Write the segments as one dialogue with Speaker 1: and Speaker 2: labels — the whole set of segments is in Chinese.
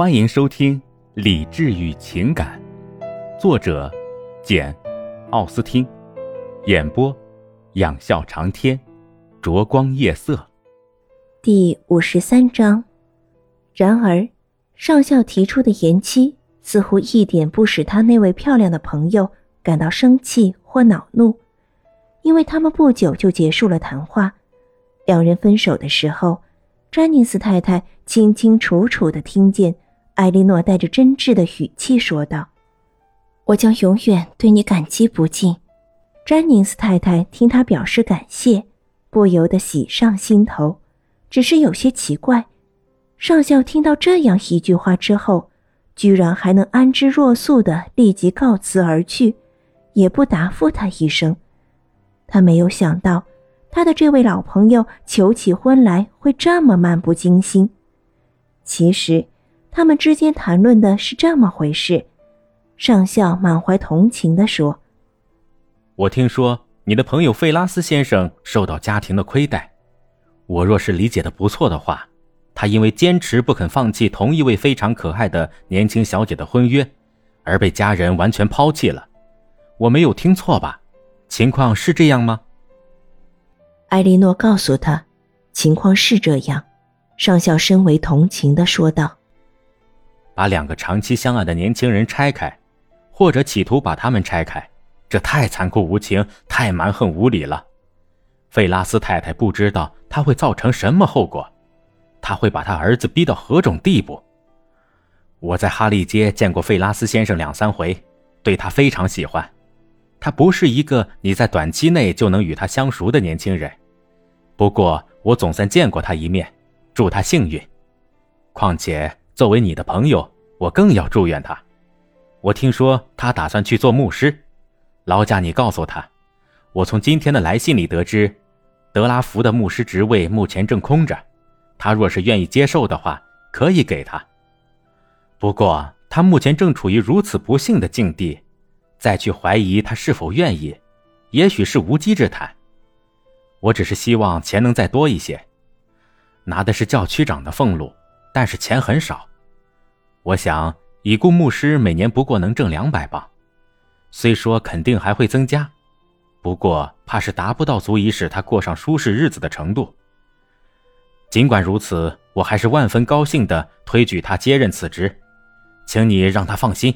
Speaker 1: 欢迎收听《理智与情感》，作者简·奥斯汀，演播仰笑长天，灼光夜色。
Speaker 2: 第五十三章。然而，上校提出的延期似乎一点不使他那位漂亮的朋友感到生气或恼怒，因为他们不久就结束了谈话。两人分手的时候。詹妮斯太太清清楚楚的听见艾莉诺带着真挚的语气说道：“我将永远对你感激不尽。”詹宁斯太太听他表示感谢，不由得喜上心头，只是有些奇怪，上校听到这样一句话之后，居然还能安之若素的立即告辞而去，也不答复他一声。他没有想到。他的这位老朋友求起婚来会这么漫不经心。其实，他们之间谈论的是这么回事。上校满怀同情地说：“
Speaker 1: 我听说你的朋友费拉斯先生受到家庭的亏待。我若是理解的不错的话，他因为坚持不肯放弃同一位非常可爱的年轻小姐的婚约，而被家人完全抛弃了。我没有听错吧？情况是这样吗？”
Speaker 2: 艾莉诺告诉他，情况是这样。上校深为同情的说道：“
Speaker 1: 把两个长期相爱的年轻人拆开，或者企图把他们拆开，这太残酷无情，太蛮横无理了。费拉斯太太不知道他会造成什么后果，他会把他儿子逼到何种地步。我在哈利街见过费拉斯先生两三回，对他非常喜欢。他不是一个你在短期内就能与他相熟的年轻人。”不过我总算见过他一面，祝他幸运。况且作为你的朋友，我更要祝愿他。我听说他打算去做牧师，劳驾你告诉他，我从今天的来信里得知，德拉福的牧师职位目前正空着，他若是愿意接受的话，可以给他。不过他目前正处于如此不幸的境地，再去怀疑他是否愿意，也许是无稽之谈。我只是希望钱能再多一些，拿的是教区长的俸禄，但是钱很少。我想已故牧师每年不过能挣两百磅，虽说肯定还会增加，不过怕是达不到足以使他过上舒适日子的程度。尽管如此，我还是万分高兴地推举他接任此职，请你让他放心。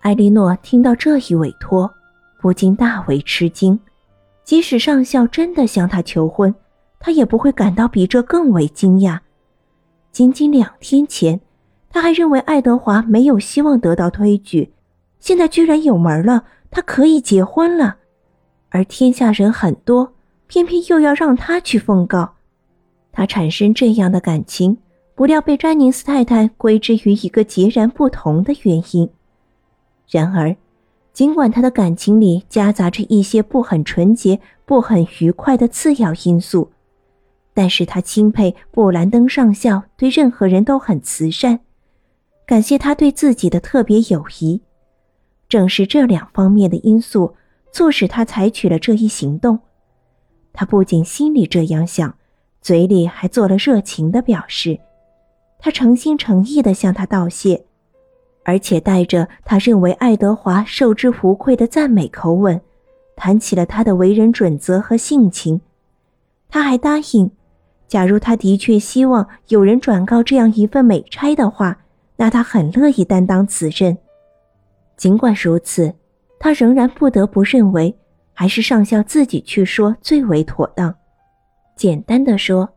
Speaker 2: 艾莉诺听到这一委托，不禁大为吃惊。即使上校真的向他求婚，他也不会感到比这更为惊讶。仅仅两天前，他还认为爱德华没有希望得到推举，现在居然有门了，他可以结婚了。而天下人很多，偏偏又要让他去奉告。他产生这样的感情，不料被詹宁斯太太归之于一个截然不同的原因。然而。尽管他的感情里夹杂着一些不很纯洁、不很愉快的次要因素，但是他钦佩布兰登上校对任何人都很慈善，感谢他对自己的特别友谊。正是这两方面的因素促使他采取了这一行动。他不仅心里这样想，嘴里还做了热情的表示。他诚心诚意地向他道谢。而且带着他认为爱德华受之无愧的赞美口吻，谈起了他的为人准则和性情。他还答应，假如他的确希望有人转告这样一份美差的话，那他很乐意担当此任。尽管如此，他仍然不得不认为，还是上校自己去说最为妥当。简单的说，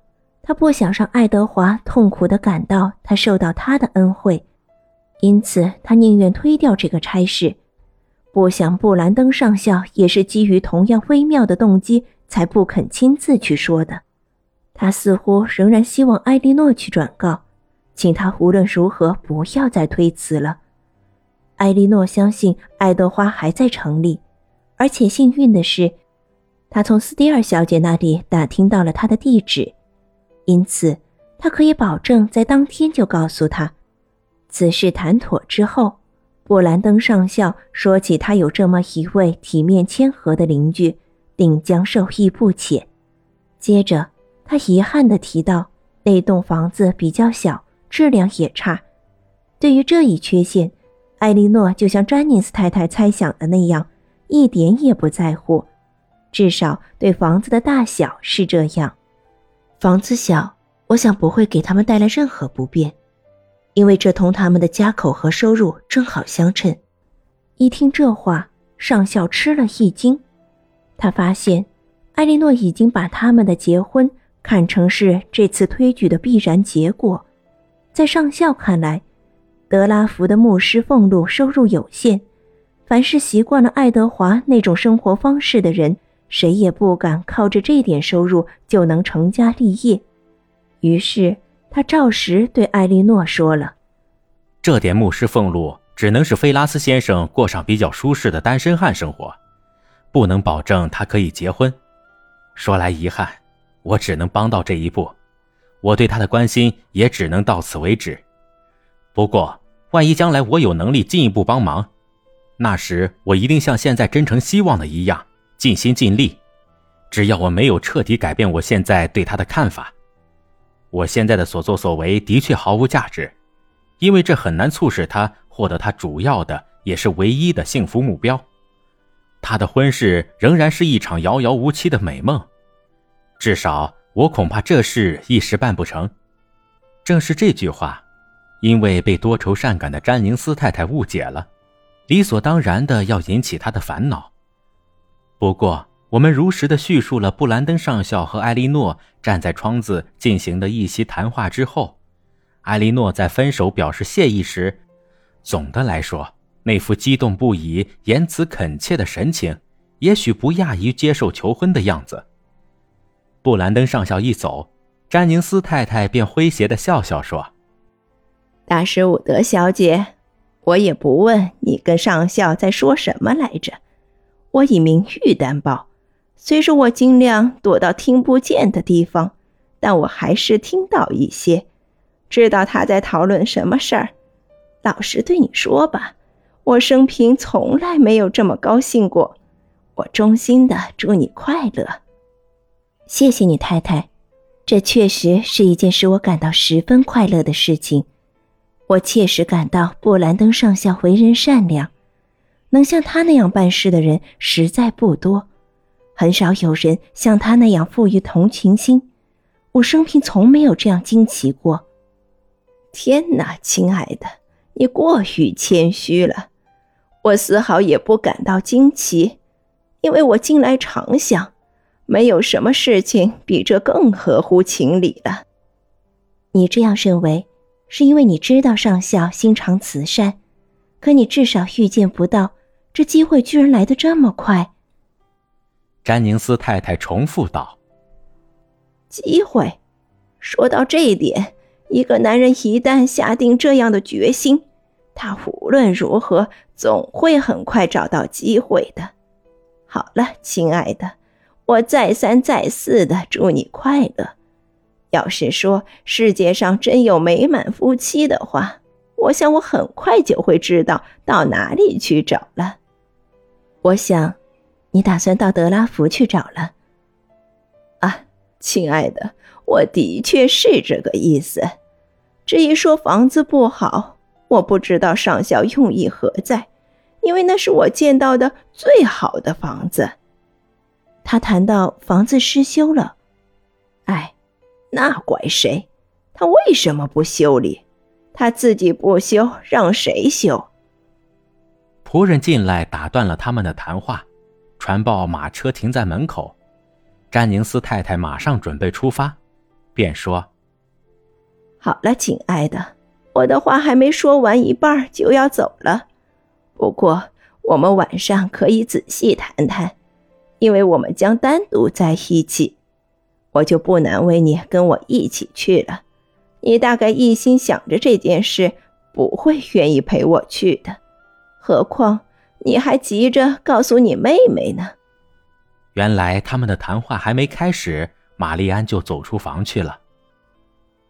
Speaker 2: 他不想让爱德华痛苦地感到他受到他的恩惠。因此，他宁愿推掉这个差事。不想布兰登上校也是基于同样微妙的动机，才不肯亲自去说的。他似乎仍然希望艾莉诺去转告，请他无论如何不要再推辞了。艾莉诺相信爱德华还在城里，而且幸运的是，他从斯蒂尔小姐那里打听到了他的地址，因此他可以保证在当天就告诉他。此事谈妥之后，布兰登上校说起他有这么一位体面谦和的邻居，定将受益不浅。接着，他遗憾地提到那栋房子比较小，质量也差，对于这一缺陷，艾莉诺就像詹妮斯太太猜想的那样，一点也不在乎。至少对房子的大小是这样。房子小，我想不会给他们带来任何不便，因为这同他们的家口和收入正好相称。一听这话，上校吃了一惊，他发现艾莉诺已经把他们的结婚看成是这次推举的必然结果。在上校看来，德拉福的牧师俸禄收入有限，凡是习惯了爱德华那种生活方式的人。谁也不敢靠着这点收入就能成家立业，于是他照实对艾莉诺说了：“
Speaker 1: 这点牧师俸禄只能使菲拉斯先生过上比较舒适的单身汉生活，不能保证他可以结婚。说来遗憾，我只能帮到这一步，我对他的关心也只能到此为止。不过，万一将来我有能力进一步帮忙，那时我一定像现在真诚希望的一样。”尽心尽力，只要我没有彻底改变我现在对他的看法，我现在的所作所为的确毫无价值，因为这很难促使他获得他主要的也是唯一的幸福目标。他的婚事仍然是一场遥遥无期的美梦，至少我恐怕这事一时办不成。正是这句话，因为被多愁善感的詹宁斯太太误解了，理所当然的要引起他的烦恼。不过，我们如实的叙述了布兰登上校和艾莉诺站在窗子进行的一席谈话之后，艾莉诺在分手表示谢意时，总的来说，那副激动不已、言辞恳切的神情，也许不亚于接受求婚的样子。布兰登上校一走，詹宁斯太太便诙谐的笑笑说：“
Speaker 3: 大师伍德小姐，我也不问你跟上校在说什么来着。”我以名誉担保，虽说我尽量躲到听不见的地方，但我还是听到一些，知道他在讨论什么事儿。老实对你说吧，我生平从来没有这么高兴过。我衷心的祝你快乐。
Speaker 2: 谢谢你，太太，这确实是一件使我感到十分快乐的事情。我切实感到布兰登上校为人善良。能像他那样办事的人实在不多，很少有人像他那样富于同情心。我生平从没有这样惊奇过。
Speaker 3: 天哪，亲爱的，你过于谦虚了。我丝毫也不感到惊奇，因为我近来常想，没有什么事情比这更合乎情理了。
Speaker 2: 你这样认为，是因为你知道上校心肠慈善，可你至少预见不到。这机会居然来得这么快。
Speaker 1: 詹宁斯太太重复道：“
Speaker 3: 机会，说到这一点，一个男人一旦下定这样的决心，他无论如何总会很快找到机会的。好了，亲爱的，我再三再四的祝你快乐。要是说世界上真有美满夫妻的话，我想我很快就会知道到哪里去找了。”
Speaker 2: 我想，你打算到德拉福去找了。
Speaker 3: 啊，亲爱的，我的确是这个意思。至于说房子不好，我不知道上校用意何在，因为那是我见到的最好的房子。
Speaker 2: 他谈到房子失修了，
Speaker 3: 哎，那怪谁？他为什么不修理？他自己不修，让谁修？
Speaker 1: 仆人进来，打断了他们的谈话。传报马车停在门口，詹宁斯太太马上准备出发，便说：“
Speaker 3: 好了，亲爱的，我的话还没说完一半就要走了。不过我们晚上可以仔细谈谈，因为我们将单独在一起，我就不难为你跟我一起去了。你大概一心想着这件事，不会愿意陪我去的。”何况你还急着告诉你妹妹呢。
Speaker 1: 原来他们的谈话还没开始，玛丽安就走出房去了。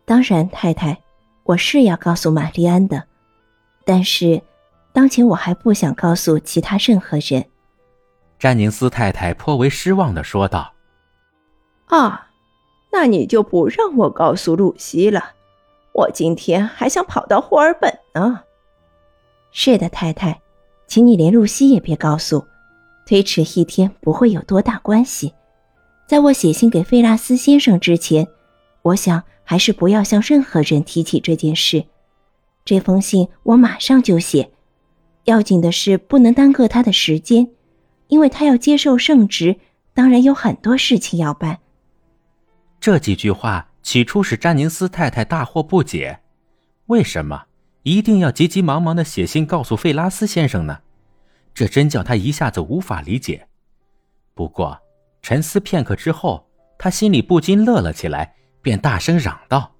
Speaker 2: 当然，太太，我是要告诉玛丽安的，但是当前我还不想告诉其他任何人。
Speaker 1: 詹宁斯太太颇为失望的说道：“
Speaker 3: 啊，那你就不让我告诉露西了？我今天还想跑到霍尔本呢。”
Speaker 2: 是的，太太，请你连露西也别告诉。推迟一天不会有多大关系。在我写信给费拉斯先生之前，我想还是不要向任何人提起这件事。这封信我马上就写。要紧的是不能耽搁他的时间，因为他要接受圣职，当然有很多事情要办。
Speaker 1: 这几句话起初使詹宁斯太太大惑不解，为什么一定要急急忙忙的写信告诉费拉斯先生呢？这真叫他一下子无法理解。不过沉思片刻之后，他心里不禁乐了起来，便大声嚷道：“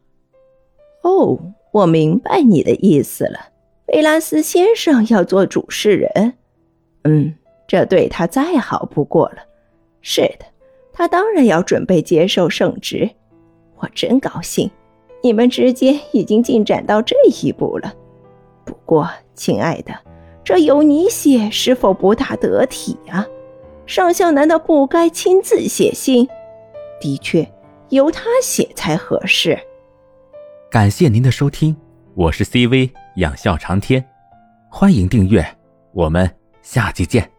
Speaker 3: 哦，我明白你的意思了。费拉斯先生要做主事人，嗯，这对他再好不过了。是的，他当然要准备接受圣职。我真高兴，你们之间已经进展到这一步了。不过，亲爱的。”这由你写是否不大得体啊？上校难道不该亲自写信？的确，由他写才合适。
Speaker 1: 感谢您的收听，我是 CV 养笑长天，欢迎订阅，我们下期见。